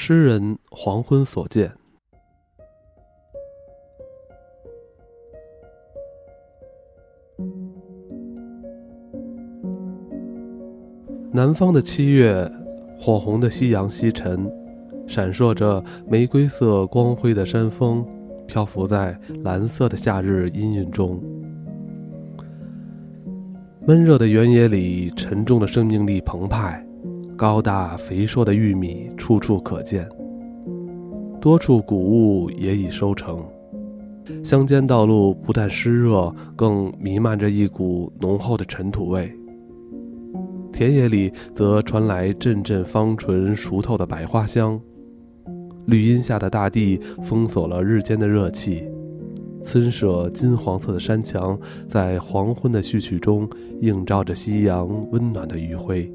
诗人黄昏所见。南方的七月，火红的夕阳西沉，闪烁着玫瑰色光辉的山峰，漂浮在蓝色的夏日阴云中。闷热的原野里，沉重的生命力澎湃，高大肥硕的玉米处处可见。多处谷物也已收成，乡间道路不但湿热，更弥漫着一股浓厚的尘土味。田野里则传来阵阵芳醇熟透的百花香，绿荫下的大地封锁了日间的热气，村舍金黄色的山墙在黄昏的序曲中映照着夕阳温暖的余晖。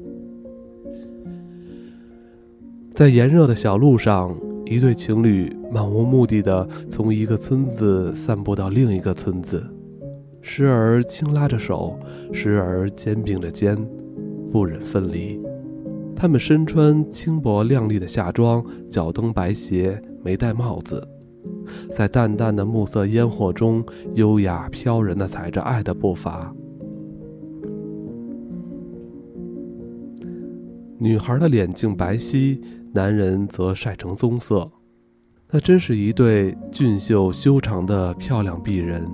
在炎热的小路上，一对情侣漫无目的的从一个村子散步到另一个村子，时而轻拉着手，时而肩并着肩。不忍分离，他们身穿轻薄亮丽的夏装，脚蹬白鞋，没戴帽子，在淡淡的暮色烟火中，优雅飘然的踩着爱的步伐。女孩的脸净白皙，男人则晒成棕色，那真是一对俊秀修长的漂亮璧人。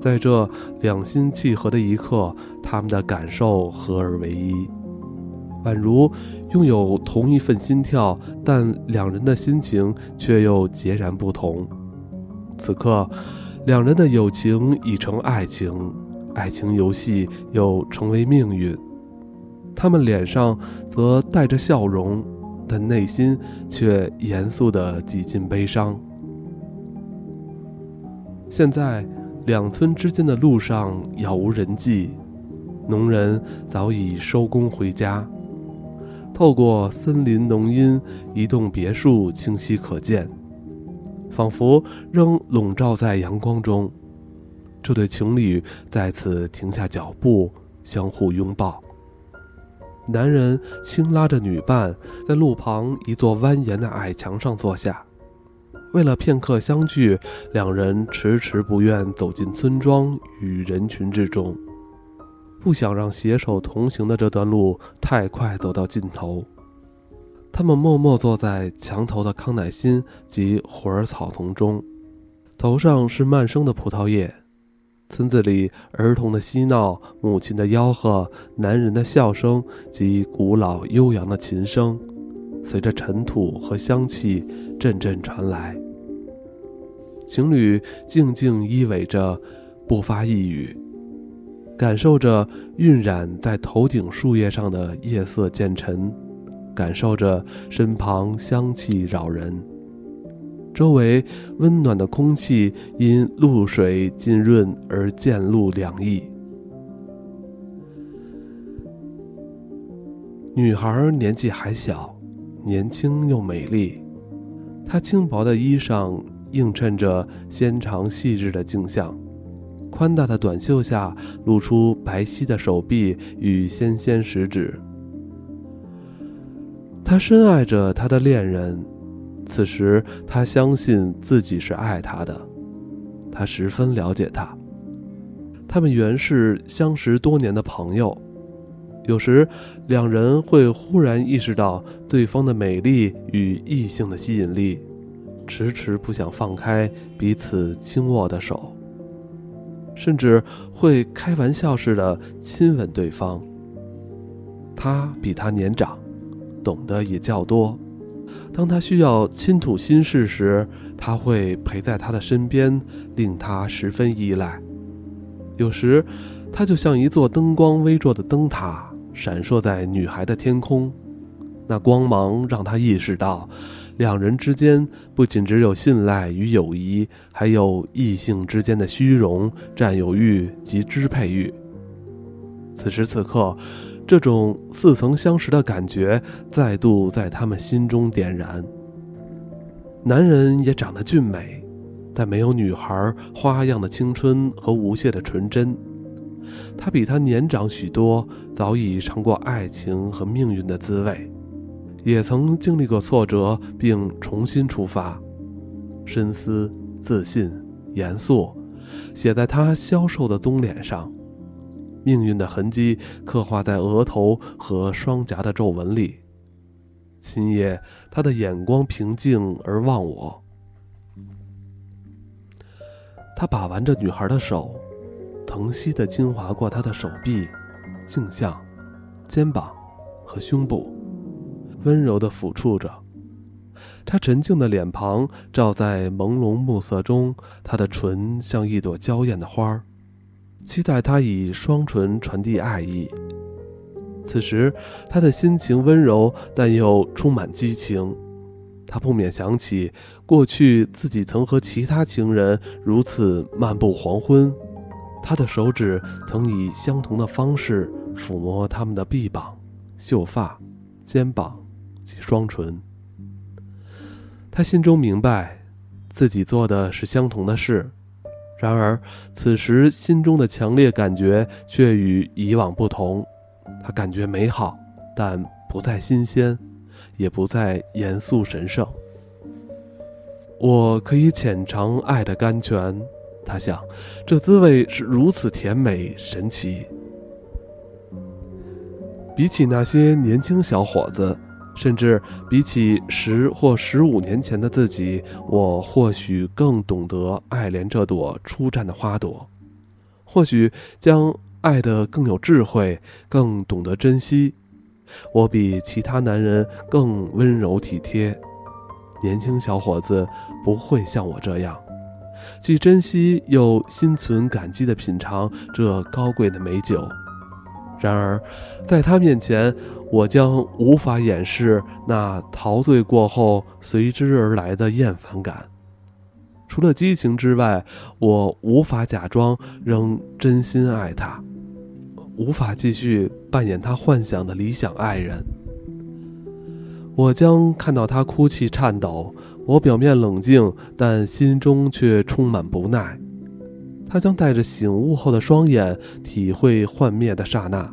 在这两心契合的一刻，他们的感受合而为一，宛如拥有同一份心跳，但两人的心情却又截然不同。此刻，两人的友情已成爱情，爱情游戏又成为命运。他们脸上则带着笑容，但内心却严肃的几近悲伤。现在。两村之间的路上杳无人迹，农人早已收工回家。透过森林浓荫，一栋别墅清晰可见，仿佛仍笼罩在阳光中。这对情侣再次停下脚步，相互拥抱。男人轻拉着女伴，在路旁一座蜿蜒的矮墙上坐下。为了片刻相聚，两人迟迟不愿走进村庄与人群之中，不想让携手同行的这段路太快走到尽头。他们默默坐在墙头的康乃馨及虎儿草丛中，头上是漫生的葡萄叶。村子里儿童的嬉闹、母亲的吆喝、男人的笑声及古老悠扬的琴声，随着尘土和香气阵阵传来。情侣静静依偎着，不发一语，感受着晕染在头顶树叶上的夜色渐沉，感受着身旁香气扰人，周围温暖的空气因露水浸润而渐露凉意。女孩年纪还小，年轻又美丽，她轻薄的衣裳。映衬着纤长细致的镜像，宽大的短袖下露出白皙的手臂与纤纤十指。他深爱着他的恋人，此时他相信自己是爱他的，他十分了解他。他们原是相识多年的朋友，有时两人会忽然意识到对方的美丽与异性的吸引力。迟迟不想放开彼此轻握的手，甚至会开玩笑似的亲吻对方。他比他年长，懂得也较多。当他需要倾吐心事时，他会陪在他的身边，令他十分依赖。有时，他就像一座灯光微弱的灯塔，闪烁在女孩的天空。那光芒让他意识到。两人之间不仅只有信赖与友谊，还有异性之间的虚荣、占有欲及支配欲。此时此刻，这种似曾相识的感觉再度在他们心中点燃。男人也长得俊美，但没有女孩花样的青春和无懈的纯真。他比她年长许多，早已尝过爱情和命运的滋味。也曾经历过挫折，并重新出发。深思、自信、严肃，写在他消瘦的棕脸上。命运的痕迹刻画在额头和双颊的皱纹里。今夜，他的眼光平静而忘我。他把玩着女孩的手，疼惜地轻划过她的手臂、颈项、肩膀和胸部，温柔地抚触着。她沉静的脸庞照在朦胧暮色中，她的唇像一朵娇艳的花儿。期待他以双唇传递爱意。此时，他的心情温柔，但又充满激情。他不免想起过去自己曾和其他情人如此漫步黄昏，他的手指曾以相同的方式抚摸他们的臂膀、秀发、肩膀及双唇。他心中明白，自己做的是相同的事。然而，此时心中的强烈感觉却与以往不同。他感觉美好，但不再新鲜，也不再严肃神圣。我可以浅尝爱的甘泉，他想，这滋味是如此甜美神奇。比起那些年轻小伙子。甚至比起十或十五年前的自己，我或许更懂得爱怜这朵初绽的花朵，或许将爱得更有智慧，更懂得珍惜。我比其他男人更温柔体贴。年轻小伙子不会像我这样，既珍惜又心存感激地品尝这高贵的美酒。然而，在他面前，我将无法掩饰那陶醉过后随之而来的厌烦感。除了激情之外，我无法假装仍真心爱他，无法继续扮演他幻想的理想爱人。我将看到他哭泣颤抖，我表面冷静，但心中却充满不耐。他将带着醒悟后的双眼体会幻灭的刹那，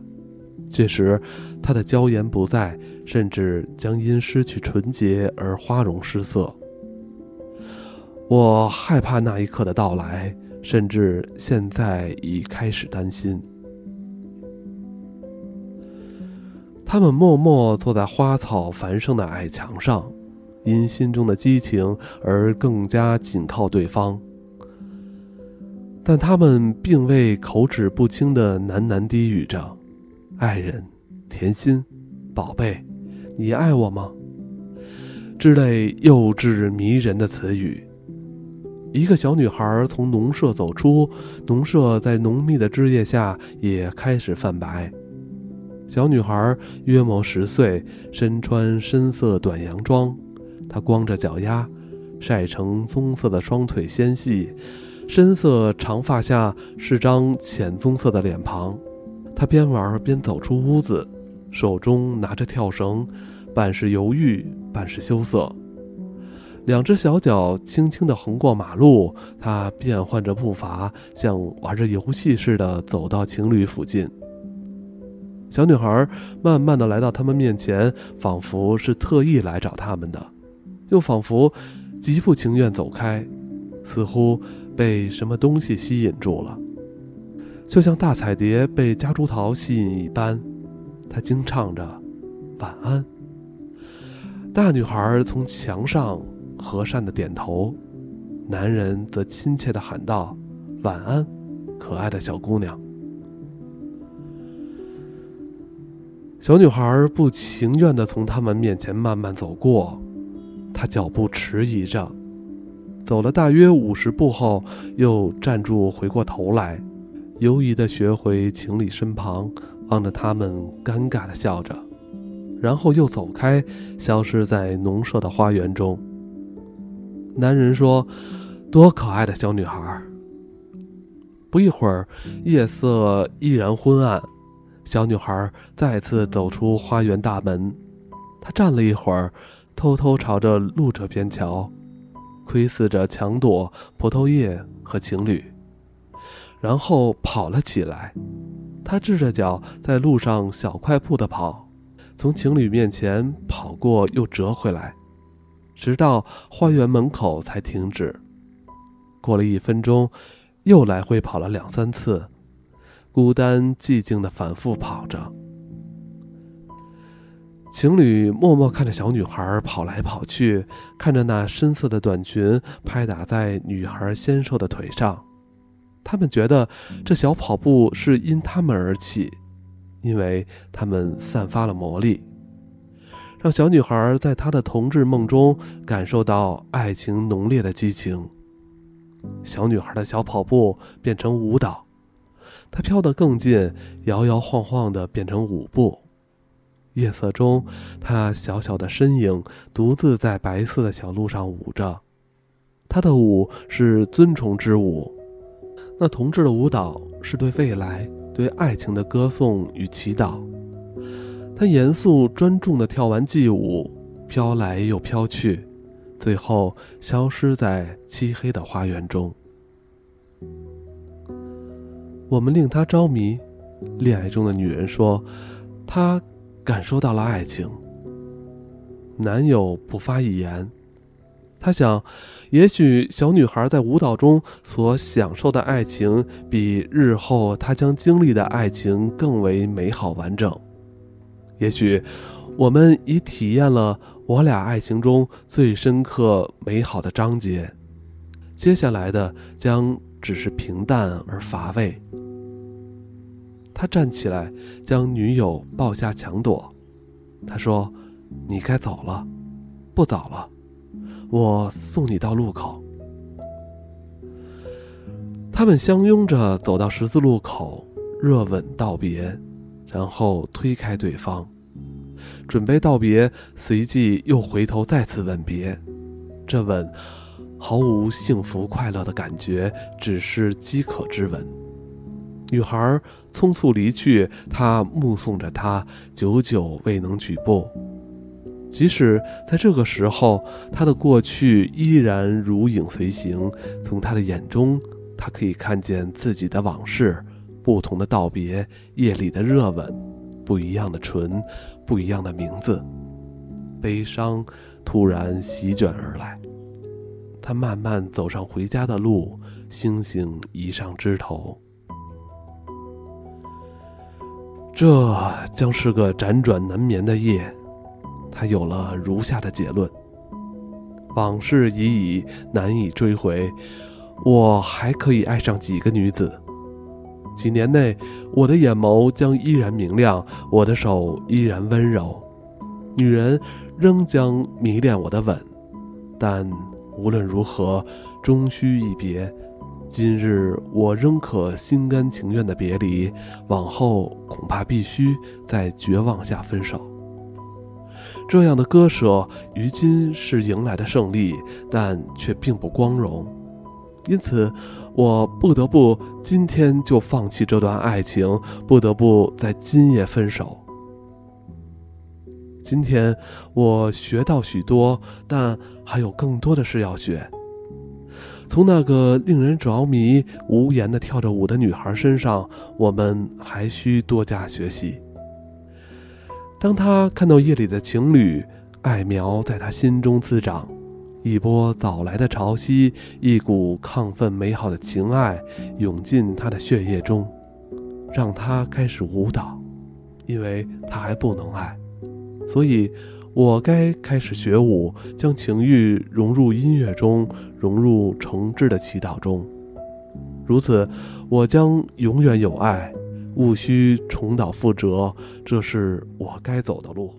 届时，他的娇颜不在，甚至将因失去纯洁而花容失色。我害怕那一刻的到来，甚至现在已开始担心。他们默默坐在花草繁盛的矮墙上，因心中的激情而更加紧靠对方。但他们并未口齿不清地喃喃低语着：“爱人，甜心，宝贝，你爱我吗？”之类幼稚迷人的词语。一个小女孩从农舍走出，农舍在浓密的枝叶下也开始泛白。小女孩约莫十岁，身穿深色短洋装，她光着脚丫，晒成棕色的双腿纤细。深色长发下是张浅棕色的脸庞，他边玩边走出屋子，手中拿着跳绳，半是犹豫，半是羞涩。两只小脚轻轻地横过马路，他变换着步伐，像玩着游戏似的走到情侣附近。小女孩慢慢地来到他们面前，仿佛是特意来找他们的，又仿佛极不情愿走开，似乎。被什么东西吸引住了，就像大彩蝶被夹竹桃吸引一般，她惊唱着“晚安”。大女孩从墙上和善的点头，男人则亲切的喊道：“晚安，可爱的小姑娘。”小女孩不情愿的从他们面前慢慢走过，她脚步迟疑着。走了大约五十步后，又站住，回过头来，犹疑地学回情侣身旁，望着他们，尴尬地笑着，然后又走开，消失在农舍的花园中。男人说：“多可爱的小女孩！”不一会儿，夜色依然昏暗，小女孩再次走出花园大门，她站了一会儿，偷偷朝着路这边瞧。窥视着墙垛、葡萄叶和情侣，然后跑了起来。他赤着脚在路上小快步地跑，从情侣面前跑过又折回来，直到花园门口才停止。过了一分钟，又来回跑了两三次，孤单寂静的反复跑着。情侣默默看着小女孩跑来跑去，看着那深色的短裙拍打在女孩纤瘦的腿上，他们觉得这小跑步是因他们而起。因为他们散发了魔力，让小女孩在她的同志梦中感受到爱情浓烈的激情。小女孩的小跑步变成舞蹈，她飘得更近，摇摇晃晃地变成舞步。夜色中，她小小的身影独自在白色的小路上舞着，她的舞是尊崇之舞。那同志的舞蹈是对未来。对爱情的歌颂与祈祷，他严肃专注地跳完祭舞，飘来又飘去，最后消失在漆黑的花园中。我们令他着迷，恋爱中的女人说，她感受到了爱情。男友不发一言。他想，也许小女孩在舞蹈中所享受的爱情，比日后她将经历的爱情更为美好完整。也许，我们已体验了我俩爱情中最深刻美好的章节，接下来的将只是平淡而乏味。他站起来，将女友抱下墙躲。他说：“你该走了，不早了。”我送你到路口。他们相拥着走到十字路口，热吻道别，然后推开对方，准备道别，随即又回头再次吻别。这吻毫无幸福快乐的感觉，只是饥渴之吻。女孩匆促离去，他目送着她，久久未能举步。即使在这个时候，他的过去依然如影随形。从他的眼中，他可以看见自己的往事，不同的道别，夜里的热吻，不一样的唇，不一样的名字。悲伤突然席卷而来，他慢慢走上回家的路，星星移上枝头。这将是个辗转难眠的夜。他有了如下的结论：往事已矣，难以追回。我还可以爱上几个女子？几年内，我的眼眸将依然明亮，我的手依然温柔，女人仍将迷恋我的吻。但无论如何，终须一别。今日我仍可心甘情愿的别离，往后恐怕必须在绝望下分手。这样的割舍，于今是迎来的胜利，但却并不光荣。因此，我不得不今天就放弃这段爱情，不得不在今夜分手。今天我学到许多，但还有更多的事要学。从那个令人着迷、无言的跳着舞的女孩身上，我们还需多加学习。当他看到夜里的情侣，爱苗在他心中滋长，一波早来的潮汐，一股亢奋美好的情爱涌进他的血液中，让他开始舞蹈，因为他还不能爱，所以，我该开始学舞，将情欲融入音乐中，融入诚挚的祈祷中，如此，我将永远有爱。勿需重蹈覆辙，这是我该走的路。